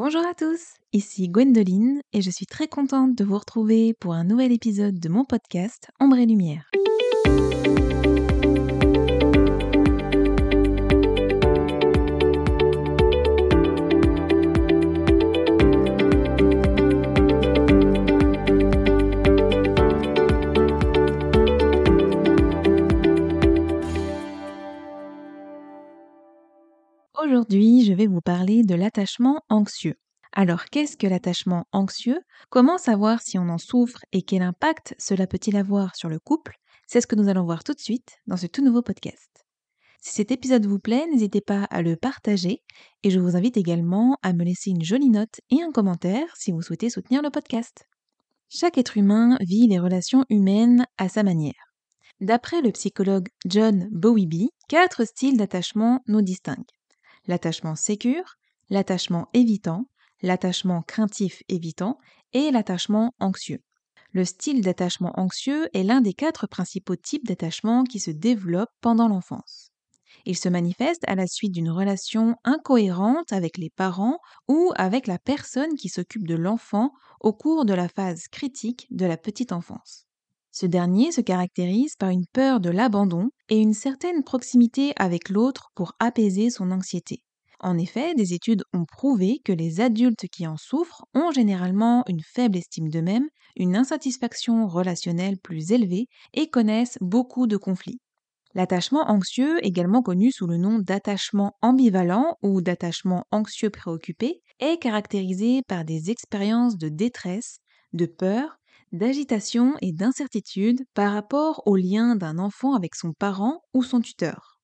Bonjour à tous, ici Gwendoline et je suis très contente de vous retrouver pour un nouvel épisode de mon podcast Ombre et Lumière. Aujourd'hui, je vais vous parler de l'attachement anxieux. Alors, qu'est-ce que l'attachement anxieux? Comment savoir si on en souffre et quel impact cela peut-il avoir sur le couple? C'est ce que nous allons voir tout de suite dans ce tout nouveau podcast. Si cet épisode vous plaît, n'hésitez pas à le partager et je vous invite également à me laisser une jolie note et un commentaire si vous souhaitez soutenir le podcast. Chaque être humain vit les relations humaines à sa manière. D'après le psychologue John Bowlby, quatre styles d'attachement nous distinguent l'attachement sécure, l'attachement évitant, l'attachement craintif évitant et l'attachement anxieux. Le style d'attachement anxieux est l'un des quatre principaux types d'attachement qui se développent pendant l'enfance. Il se manifeste à la suite d'une relation incohérente avec les parents ou avec la personne qui s'occupe de l'enfant au cours de la phase critique de la petite enfance. Ce dernier se caractérise par une peur de l'abandon et une certaine proximité avec l'autre pour apaiser son anxiété. En effet, des études ont prouvé que les adultes qui en souffrent ont généralement une faible estime d'eux-mêmes, une insatisfaction relationnelle plus élevée et connaissent beaucoup de conflits. L'attachement anxieux, également connu sous le nom d'attachement ambivalent ou d'attachement anxieux préoccupé, est caractérisé par des expériences de détresse, de peur, d'agitation et d'incertitude par rapport au lien d'un enfant avec son parent ou son tuteur.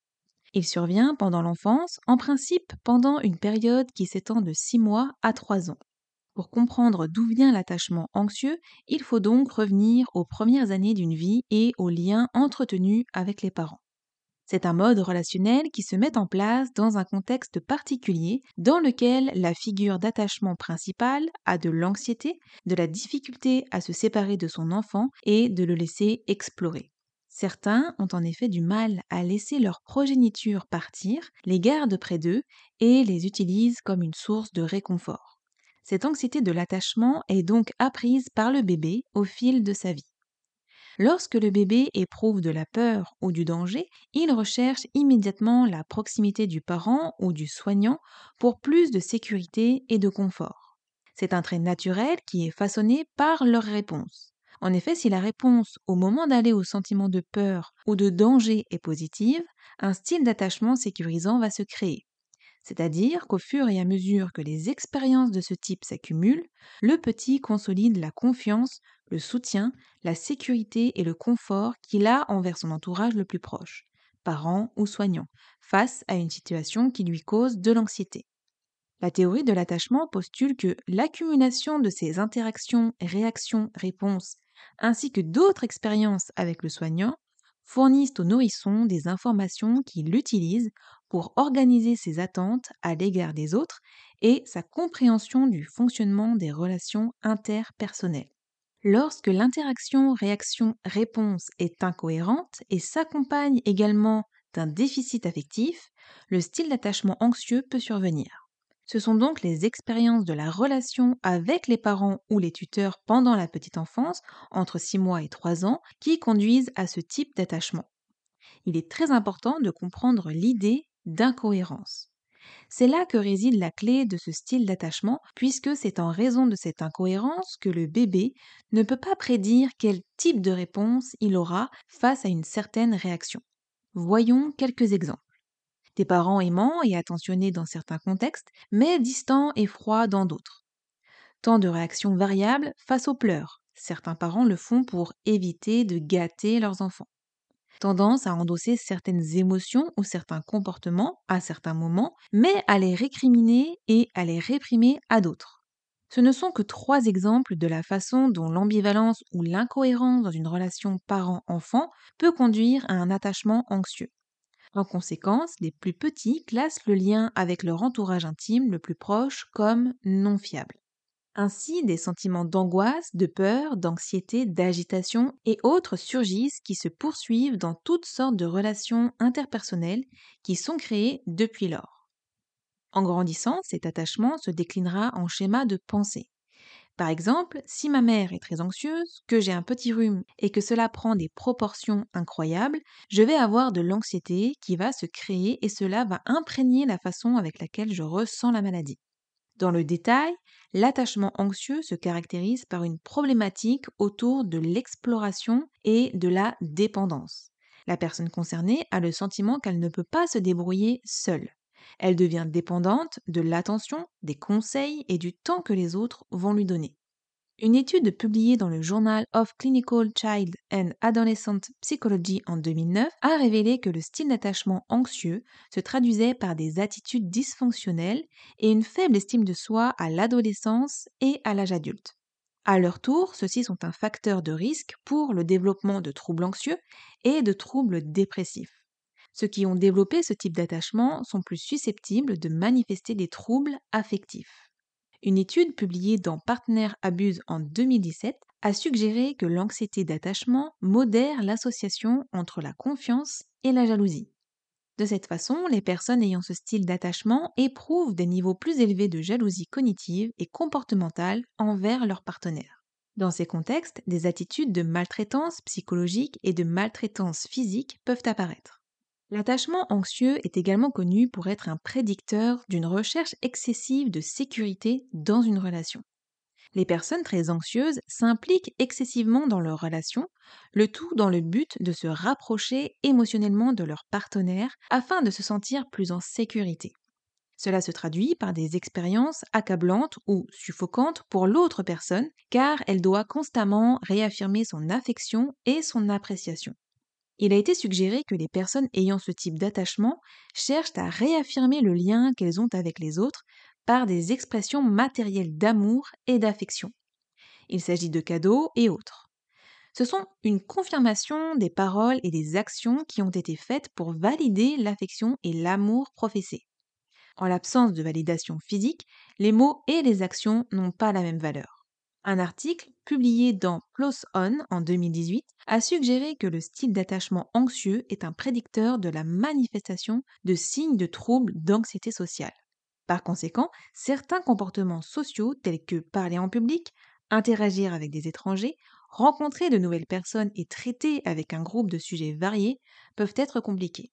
Il survient pendant l'enfance, en principe pendant une période qui s'étend de 6 mois à 3 ans. Pour comprendre d'où vient l'attachement anxieux, il faut donc revenir aux premières années d'une vie et aux liens entretenus avec les parents. C'est un mode relationnel qui se met en place dans un contexte particulier dans lequel la figure d'attachement principale a de l'anxiété, de la difficulté à se séparer de son enfant et de le laisser explorer. Certains ont en effet du mal à laisser leur progéniture partir, les gardent près d'eux et les utilisent comme une source de réconfort. Cette anxiété de l'attachement est donc apprise par le bébé au fil de sa vie. Lorsque le bébé éprouve de la peur ou du danger, il recherche immédiatement la proximité du parent ou du soignant pour plus de sécurité et de confort. C'est un trait naturel qui est façonné par leur réponse. En effet, si la réponse au moment d'aller au sentiment de peur ou de danger est positive, un style d'attachement sécurisant va se créer. C'est-à-dire qu'au fur et à mesure que les expériences de ce type s'accumulent, le petit consolide la confiance, le soutien, la sécurité et le confort qu'il a envers son entourage le plus proche, parents ou soignants, face à une situation qui lui cause de l'anxiété. La théorie de l'attachement postule que l'accumulation de ces interactions, réactions, réponses ainsi que d'autres expériences avec le soignant, fournissent au nourrisson des informations qu'il utilise pour organiser ses attentes à l'égard des autres et sa compréhension du fonctionnement des relations interpersonnelles. Lorsque l'interaction réaction-réponse est incohérente et s'accompagne également d'un déficit affectif, le style d'attachement anxieux peut survenir. Ce sont donc les expériences de la relation avec les parents ou les tuteurs pendant la petite enfance, entre 6 mois et 3 ans, qui conduisent à ce type d'attachement. Il est très important de comprendre l'idée d'incohérence. C'est là que réside la clé de ce style d'attachement, puisque c'est en raison de cette incohérence que le bébé ne peut pas prédire quel type de réponse il aura face à une certaine réaction. Voyons quelques exemples des parents aimants et attentionnés dans certains contextes, mais distants et froids dans d'autres. Tant de réactions variables face aux pleurs. Certains parents le font pour éviter de gâter leurs enfants. Tendance à endosser certaines émotions ou certains comportements à certains moments, mais à les récriminer et à les réprimer à d'autres. Ce ne sont que trois exemples de la façon dont l'ambivalence ou l'incohérence dans une relation parent-enfant peut conduire à un attachement anxieux. En conséquence, les plus petits classent le lien avec leur entourage intime le plus proche comme non fiable. Ainsi, des sentiments d'angoisse, de peur, d'anxiété, d'agitation et autres surgissent qui se poursuivent dans toutes sortes de relations interpersonnelles qui sont créées depuis lors. En grandissant, cet attachement se déclinera en schéma de pensée. Par exemple, si ma mère est très anxieuse, que j'ai un petit rhume et que cela prend des proportions incroyables, je vais avoir de l'anxiété qui va se créer et cela va imprégner la façon avec laquelle je ressens la maladie. Dans le détail, l'attachement anxieux se caractérise par une problématique autour de l'exploration et de la dépendance. La personne concernée a le sentiment qu'elle ne peut pas se débrouiller seule. Elle devient dépendante de l'attention, des conseils et du temps que les autres vont lui donner. Une étude publiée dans le Journal of Clinical Child and Adolescent Psychology en 2009 a révélé que le style d'attachement anxieux se traduisait par des attitudes dysfonctionnelles et une faible estime de soi à l'adolescence et à l'âge adulte. À leur tour, ceux-ci sont un facteur de risque pour le développement de troubles anxieux et de troubles dépressifs. Ceux qui ont développé ce type d'attachement sont plus susceptibles de manifester des troubles affectifs. Une étude publiée dans Partner Abuse en 2017 a suggéré que l'anxiété d'attachement modère l'association entre la confiance et la jalousie. De cette façon, les personnes ayant ce style d'attachement éprouvent des niveaux plus élevés de jalousie cognitive et comportementale envers leur partenaire. Dans ces contextes, des attitudes de maltraitance psychologique et de maltraitance physique peuvent apparaître. L'attachement anxieux est également connu pour être un prédicteur d'une recherche excessive de sécurité dans une relation. Les personnes très anxieuses s'impliquent excessivement dans leur relation, le tout dans le but de se rapprocher émotionnellement de leur partenaire afin de se sentir plus en sécurité. Cela se traduit par des expériences accablantes ou suffocantes pour l'autre personne car elle doit constamment réaffirmer son affection et son appréciation. Il a été suggéré que les personnes ayant ce type d'attachement cherchent à réaffirmer le lien qu'elles ont avec les autres par des expressions matérielles d'amour et d'affection. Il s'agit de cadeaux et autres. Ce sont une confirmation des paroles et des actions qui ont été faites pour valider l'affection et l'amour professés. En l'absence de validation physique, les mots et les actions n'ont pas la même valeur. Un article publié dans PLOS ON en 2018 a suggéré que le style d'attachement anxieux est un prédicteur de la manifestation de signes de troubles d'anxiété sociale. Par conséquent, certains comportements sociaux tels que parler en public, interagir avec des étrangers, rencontrer de nouvelles personnes et traiter avec un groupe de sujets variés peuvent être compliqués.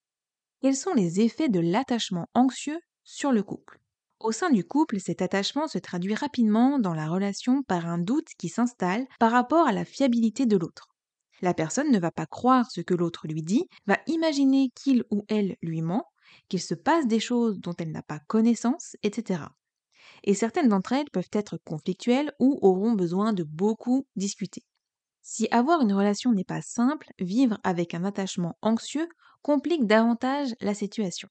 Quels sont les effets de l'attachement anxieux sur le couple? Au sein du couple, cet attachement se traduit rapidement dans la relation par un doute qui s'installe par rapport à la fiabilité de l'autre. La personne ne va pas croire ce que l'autre lui dit, va imaginer qu'il ou elle lui ment, qu'il se passe des choses dont elle n'a pas connaissance, etc. Et certaines d'entre elles peuvent être conflictuelles ou auront besoin de beaucoup discuter. Si avoir une relation n'est pas simple, vivre avec un attachement anxieux complique davantage la situation.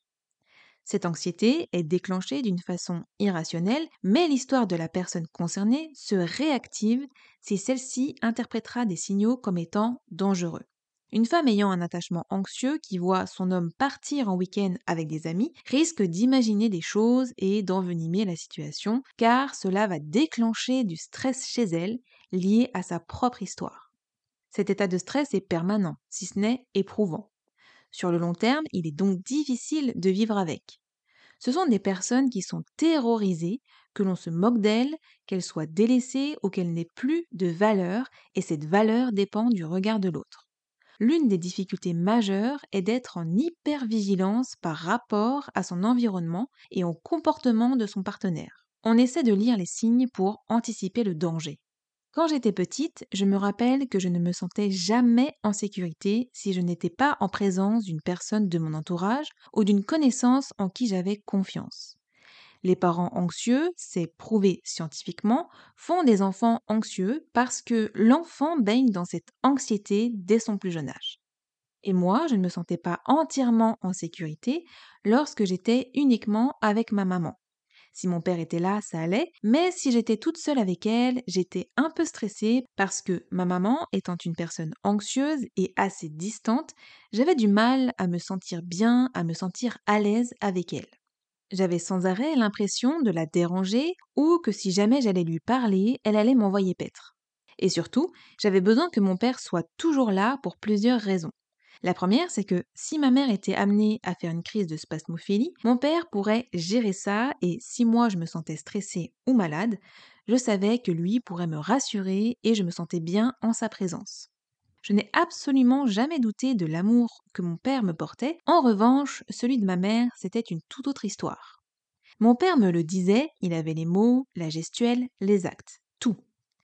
Cette anxiété est déclenchée d'une façon irrationnelle, mais l'histoire de la personne concernée se réactive si celle-ci interprétera des signaux comme étant dangereux. Une femme ayant un attachement anxieux qui voit son homme partir en week-end avec des amis risque d'imaginer des choses et d'envenimer la situation, car cela va déclencher du stress chez elle lié à sa propre histoire. Cet état de stress est permanent, si ce n'est éprouvant. Sur le long terme, il est donc difficile de vivre avec. Ce sont des personnes qui sont terrorisées, que l'on se moque d'elles, qu'elles soient délaissées ou qu'elles n'aient plus de valeur, et cette valeur dépend du regard de l'autre. L'une des difficultés majeures est d'être en hypervigilance par rapport à son environnement et au comportement de son partenaire. On essaie de lire les signes pour anticiper le danger. Quand j'étais petite, je me rappelle que je ne me sentais jamais en sécurité si je n'étais pas en présence d'une personne de mon entourage ou d'une connaissance en qui j'avais confiance. Les parents anxieux, c'est prouvé scientifiquement, font des enfants anxieux parce que l'enfant baigne dans cette anxiété dès son plus jeune âge. Et moi, je ne me sentais pas entièrement en sécurité lorsque j'étais uniquement avec ma maman. Si mon père était là, ça allait, mais si j'étais toute seule avec elle, j'étais un peu stressée parce que ma maman, étant une personne anxieuse et assez distante, j'avais du mal à me sentir bien, à me sentir à l'aise avec elle. J'avais sans arrêt l'impression de la déranger ou que si jamais j'allais lui parler, elle allait m'envoyer paître. Et surtout, j'avais besoin que mon père soit toujours là pour plusieurs raisons. La première, c'est que si ma mère était amenée à faire une crise de spasmophilie, mon père pourrait gérer ça et si moi je me sentais stressée ou malade, je savais que lui pourrait me rassurer et je me sentais bien en sa présence. Je n'ai absolument jamais douté de l'amour que mon père me portait. En revanche, celui de ma mère, c'était une toute autre histoire. Mon père me le disait, il avait les mots, la gestuelle, les actes, tout.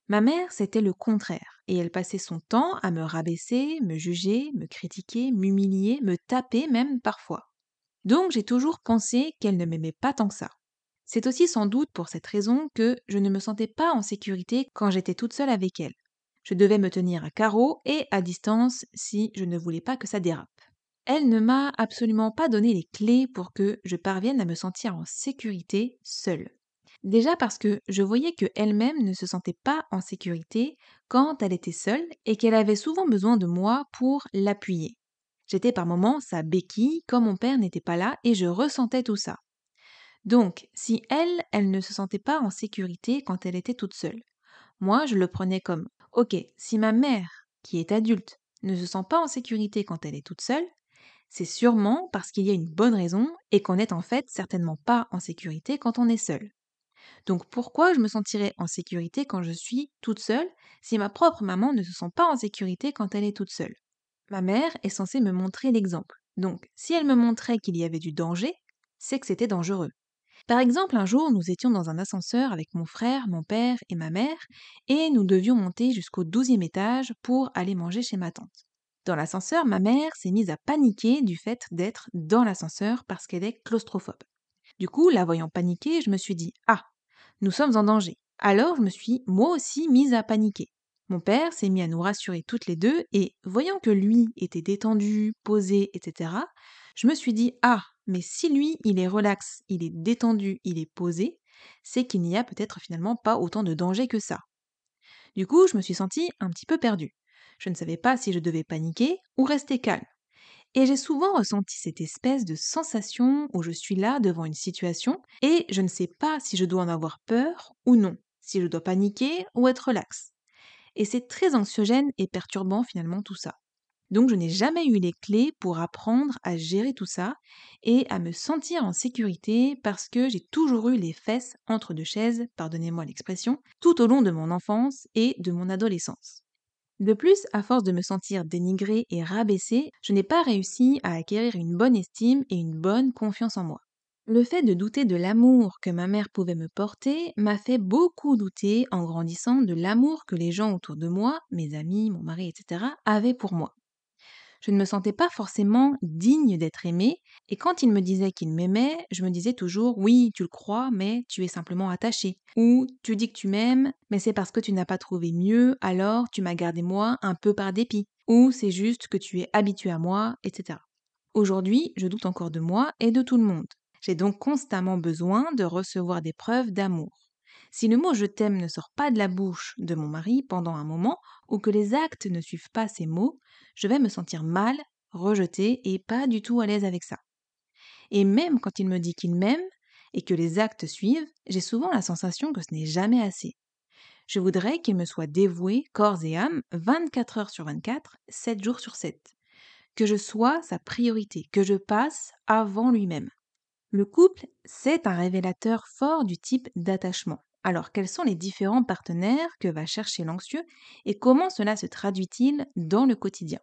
Ma mère, c'était le contraire, et elle passait son temps à me rabaisser, me juger, me critiquer, m'humilier, me taper même parfois. Donc j'ai toujours pensé qu'elle ne m'aimait pas tant que ça. C'est aussi sans doute pour cette raison que je ne me sentais pas en sécurité quand j'étais toute seule avec elle. Je devais me tenir à carreau et à distance si je ne voulais pas que ça dérape. Elle ne m'a absolument pas donné les clés pour que je parvienne à me sentir en sécurité seule. Déjà parce que je voyais que elle-même ne se sentait pas en sécurité quand elle était seule et qu'elle avait souvent besoin de moi pour l'appuyer. J'étais par moments sa béquille quand mon père n'était pas là et je ressentais tout ça. Donc, si elle, elle ne se sentait pas en sécurité quand elle était toute seule, moi je le prenais comme Ok, si ma mère, qui est adulte, ne se sent pas en sécurité quand elle est toute seule, c'est sûrement parce qu'il y a une bonne raison et qu'on n'est en fait certainement pas en sécurité quand on est seul. Donc pourquoi je me sentirais en sécurité quand je suis toute seule si ma propre maman ne se sent pas en sécurité quand elle est toute seule? Ma mère est censée me montrer l'exemple. Donc si elle me montrait qu'il y avait du danger, c'est que c'était dangereux. Par exemple, un jour, nous étions dans un ascenseur avec mon frère, mon père et ma mère, et nous devions monter jusqu'au douzième étage pour aller manger chez ma tante. Dans l'ascenseur, ma mère s'est mise à paniquer du fait d'être dans l'ascenseur parce qu'elle est claustrophobe. Du coup, la voyant paniquer, je me suis dit Ah, nous sommes en danger. Alors je me suis moi aussi mise à paniquer. Mon père s'est mis à nous rassurer toutes les deux et, voyant que lui était détendu, posé, etc., je me suis dit Ah, mais si lui, il est relax, il est détendu, il est posé, c'est qu'il n'y a peut-être finalement pas autant de danger que ça. Du coup, je me suis sentie un petit peu perdue. Je ne savais pas si je devais paniquer ou rester calme. Et j'ai souvent ressenti cette espèce de sensation où je suis là devant une situation et je ne sais pas si je dois en avoir peur ou non, si je dois paniquer ou être relax. Et c'est très anxiogène et perturbant finalement tout ça. Donc je n'ai jamais eu les clés pour apprendre à gérer tout ça et à me sentir en sécurité parce que j'ai toujours eu les fesses entre deux chaises, pardonnez-moi l'expression, tout au long de mon enfance et de mon adolescence. De plus, à force de me sentir dénigrée et rabaissée, je n'ai pas réussi à acquérir une bonne estime et une bonne confiance en moi. Le fait de douter de l'amour que ma mère pouvait me porter m'a fait beaucoup douter en grandissant de l'amour que les gens autour de moi, mes amis, mon mari, etc., avaient pour moi je ne me sentais pas forcément digne d'être aimée, et quand il me disait qu'il m'aimait, je me disais toujours oui, tu le crois, mais tu es simplement attaché. Ou tu dis que tu m'aimes, mais c'est parce que tu n'as pas trouvé mieux, alors tu m'as gardé moi un peu par dépit. Ou c'est juste que tu es habitué à moi, etc. Aujourd'hui, je doute encore de moi et de tout le monde. J'ai donc constamment besoin de recevoir des preuves d'amour. Si le mot je t'aime ne sort pas de la bouche de mon mari pendant un moment, ou que les actes ne suivent pas ces mots, je vais me sentir mal, rejetée et pas du tout à l'aise avec ça. Et même quand il me dit qu'il m'aime et que les actes suivent, j'ai souvent la sensation que ce n'est jamais assez. Je voudrais qu'il me soit dévoué corps et âme 24 heures sur 24, 7 jours sur 7. Que je sois sa priorité, que je passe avant lui-même. Le couple, c'est un révélateur fort du type d'attachement. Alors, quels sont les différents partenaires que va chercher l'anxieux et comment cela se traduit-il dans le quotidien?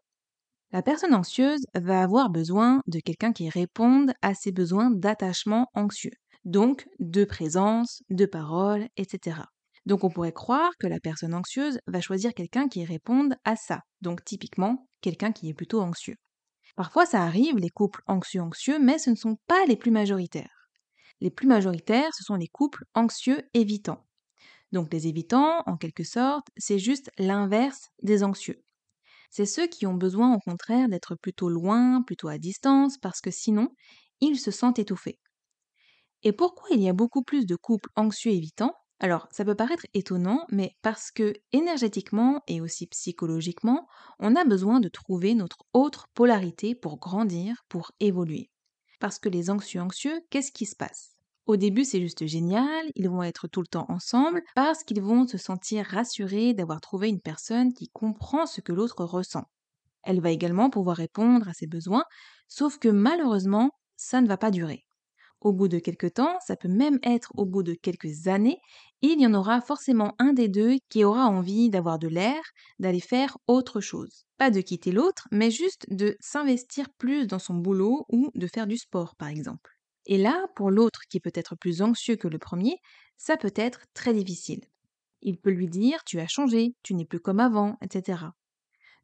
La personne anxieuse va avoir besoin de quelqu'un qui réponde à ses besoins d'attachement anxieux, donc de présence, de parole, etc. Donc on pourrait croire que la personne anxieuse va choisir quelqu'un qui réponde à ça, donc typiquement quelqu'un qui est plutôt anxieux. Parfois ça arrive, les couples anxieux-anxieux, mais ce ne sont pas les plus majoritaires. Les plus majoritaires, ce sont les couples anxieux évitants. Donc les évitants, en quelque sorte, c'est juste l'inverse des anxieux. C'est ceux qui ont besoin au contraire d'être plutôt loin, plutôt à distance, parce que sinon, ils se sentent étouffés. Et pourquoi il y a beaucoup plus de couples anxieux évitants? Alors, ça peut paraître étonnant, mais parce que énergétiquement et aussi psychologiquement, on a besoin de trouver notre autre polarité pour grandir, pour évoluer. Parce que les anxieux anxieux, qu'est-ce qui se passe? Au début, c'est juste génial, ils vont être tout le temps ensemble parce qu'ils vont se sentir rassurés d'avoir trouvé une personne qui comprend ce que l'autre ressent. Elle va également pouvoir répondre à ses besoins, sauf que malheureusement, ça ne va pas durer. Au bout de quelques temps, ça peut même être au bout de quelques années, il y en aura forcément un des deux qui aura envie d'avoir de l'air, d'aller faire autre chose. Pas de quitter l'autre, mais juste de s'investir plus dans son boulot ou de faire du sport, par exemple. Et là, pour l'autre qui peut être plus anxieux que le premier, ça peut être très difficile. Il peut lui dire Tu as changé, tu n'es plus comme avant, etc.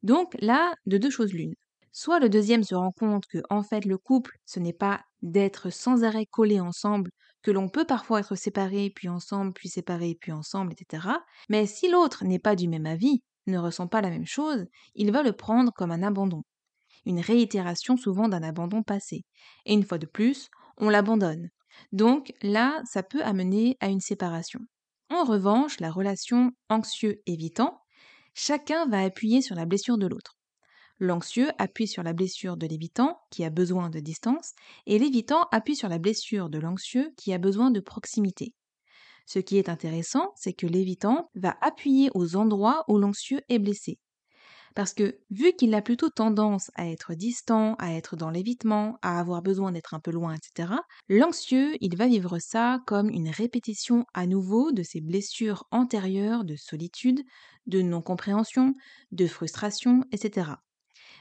Donc là, de deux choses l'une. Soit le deuxième se rend compte que, en fait, le couple, ce n'est pas d'être sans arrêt collés ensemble, que l'on peut parfois être séparés, puis ensemble, puis séparés, puis ensemble, etc. Mais si l'autre n'est pas du même avis, ne ressent pas la même chose, il va le prendre comme un abandon. Une réitération souvent d'un abandon passé. Et une fois de plus, on l'abandonne. Donc là, ça peut amener à une séparation. En revanche, la relation anxieux-évitant, chacun va appuyer sur la blessure de l'autre. L'anxieux appuie sur la blessure de l'évitant, qui a besoin de distance, et l'évitant appuie sur la blessure de l'anxieux, qui a besoin de proximité. Ce qui est intéressant, c'est que l'évitant va appuyer aux endroits où l'anxieux est blessé. Parce que, vu qu'il a plutôt tendance à être distant, à être dans l'évitement, à avoir besoin d'être un peu loin, etc., l'anxieux, il va vivre ça comme une répétition à nouveau de ses blessures antérieures de solitude, de non-compréhension, de frustration, etc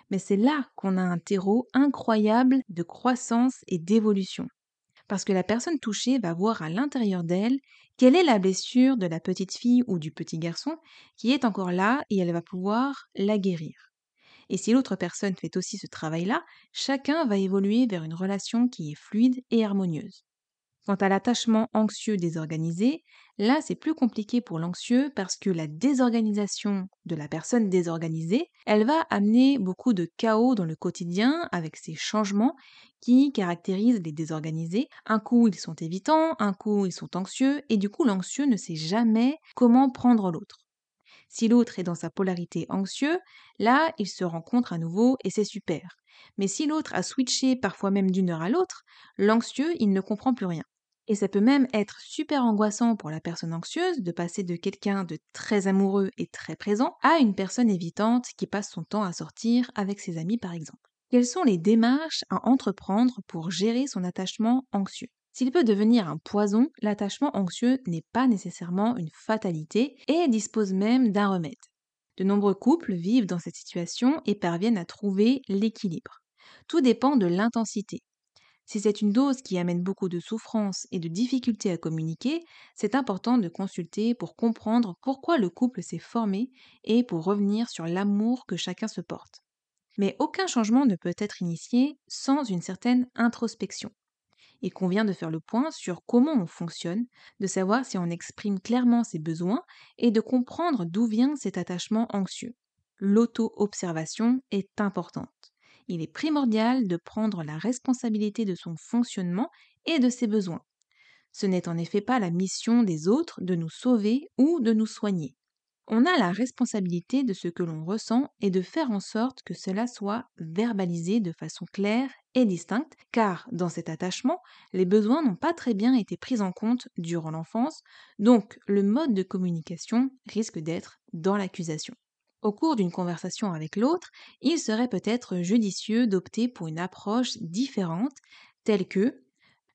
mais c'est là qu'on a un terreau incroyable de croissance et d'évolution. Parce que la personne touchée va voir à l'intérieur d'elle quelle est la blessure de la petite fille ou du petit garçon qui est encore là et elle va pouvoir la guérir. Et si l'autre personne fait aussi ce travail-là, chacun va évoluer vers une relation qui est fluide et harmonieuse. Quant à l'attachement anxieux désorganisé, là c'est plus compliqué pour l'anxieux parce que la désorganisation de la personne désorganisée, elle va amener beaucoup de chaos dans le quotidien avec ces changements qui caractérisent les désorganisés. Un coup ils sont évitants, un coup ils sont anxieux et du coup l'anxieux ne sait jamais comment prendre l'autre. Si l'autre est dans sa polarité anxieux, là, il se rencontre à nouveau et c'est super. Mais si l'autre a switché parfois même d'une heure à l'autre, l'anxieux, il ne comprend plus rien. Et ça peut même être super angoissant pour la personne anxieuse de passer de quelqu'un de très amoureux et très présent à une personne évitante qui passe son temps à sortir avec ses amis par exemple. Quelles sont les démarches à entreprendre pour gérer son attachement anxieux? S'il peut devenir un poison, l'attachement anxieux n'est pas nécessairement une fatalité et dispose même d'un remède. De nombreux couples vivent dans cette situation et parviennent à trouver l'équilibre. Tout dépend de l'intensité. Si c'est une dose qui amène beaucoup de souffrance et de difficultés à communiquer, c'est important de consulter pour comprendre pourquoi le couple s'est formé et pour revenir sur l'amour que chacun se porte. Mais aucun changement ne peut être initié sans une certaine introspection. Il convient de faire le point sur comment on fonctionne, de savoir si on exprime clairement ses besoins et de comprendre d'où vient cet attachement anxieux. L'auto-observation est importante il est primordial de prendre la responsabilité de son fonctionnement et de ses besoins. Ce n'est en effet pas la mission des autres de nous sauver ou de nous soigner. On a la responsabilité de ce que l'on ressent et de faire en sorte que cela soit verbalisé de façon claire et distincte, car dans cet attachement, les besoins n'ont pas très bien été pris en compte durant l'enfance, donc le mode de communication risque d'être dans l'accusation. Au cours d'une conversation avec l'autre, il serait peut-être judicieux d'opter pour une approche différente, telle que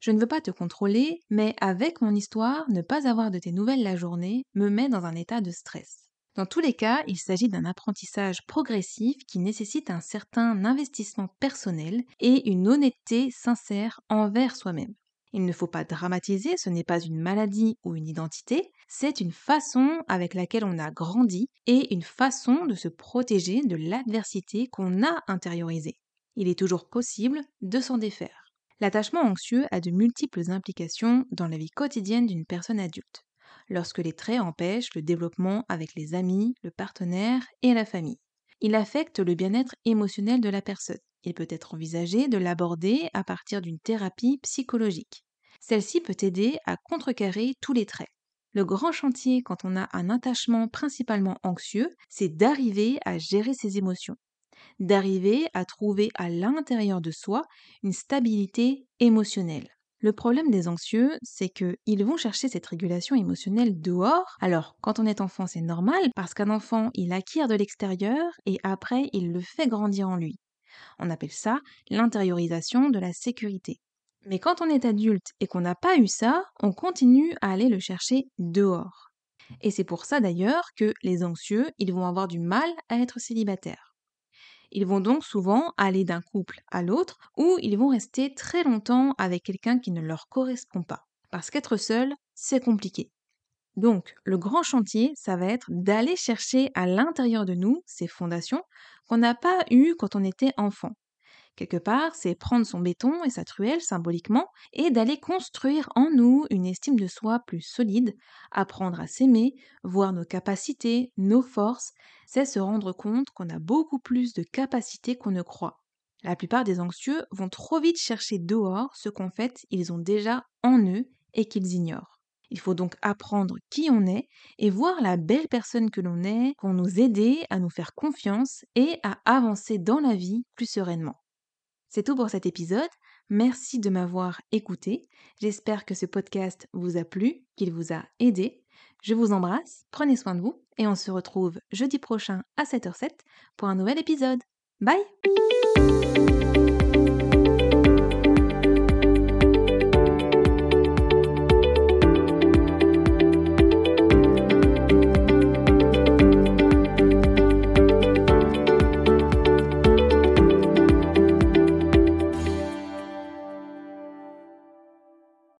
Je ne veux pas te contrôler, mais avec mon histoire, ne pas avoir de tes nouvelles la journée me met dans un état de stress. Dans tous les cas, il s'agit d'un apprentissage progressif qui nécessite un certain investissement personnel et une honnêteté sincère envers soi-même. Il ne faut pas dramatiser, ce n'est pas une maladie ou une identité, c'est une façon avec laquelle on a grandi et une façon de se protéger de l'adversité qu'on a intériorisée. Il est toujours possible de s'en défaire. L'attachement anxieux a de multiples implications dans la vie quotidienne d'une personne adulte, lorsque les traits empêchent le développement avec les amis, le partenaire et la famille. Il affecte le bien-être émotionnel de la personne. Il peut être envisagé de l'aborder à partir d'une thérapie psychologique. Celle-ci peut aider à contrecarrer tous les traits. Le grand chantier quand on a un attachement principalement anxieux, c'est d'arriver à gérer ses émotions, d'arriver à trouver à l'intérieur de soi une stabilité émotionnelle. Le problème des anxieux, c'est qu'ils vont chercher cette régulation émotionnelle dehors. Alors, quand on est enfant, c'est normal, parce qu'un enfant, il acquiert de l'extérieur et après, il le fait grandir en lui. On appelle ça l'intériorisation de la sécurité. Mais quand on est adulte et qu'on n'a pas eu ça, on continue à aller le chercher dehors. Et c'est pour ça d'ailleurs que les anxieux, ils vont avoir du mal à être célibataires. Ils vont donc souvent aller d'un couple à l'autre ou ils vont rester très longtemps avec quelqu'un qui ne leur correspond pas. Parce qu'être seul, c'est compliqué. Donc, le grand chantier, ça va être d'aller chercher à l'intérieur de nous ces fondations qu'on n'a pas eues quand on était enfant. Quelque part, c'est prendre son béton et sa truelle symboliquement et d'aller construire en nous une estime de soi plus solide, apprendre à s'aimer, voir nos capacités, nos forces, c'est se rendre compte qu'on a beaucoup plus de capacités qu'on ne croit. La plupart des anxieux vont trop vite chercher dehors ce qu'en fait ils ont déjà en eux et qu'ils ignorent. Il faut donc apprendre qui on est et voir la belle personne que l'on est pour nous aider à nous faire confiance et à avancer dans la vie plus sereinement. C'est tout pour cet épisode. Merci de m'avoir écouté. J'espère que ce podcast vous a plu, qu'il vous a aidé. Je vous embrasse, prenez soin de vous et on se retrouve jeudi prochain à 7h07 pour un nouvel épisode. Bye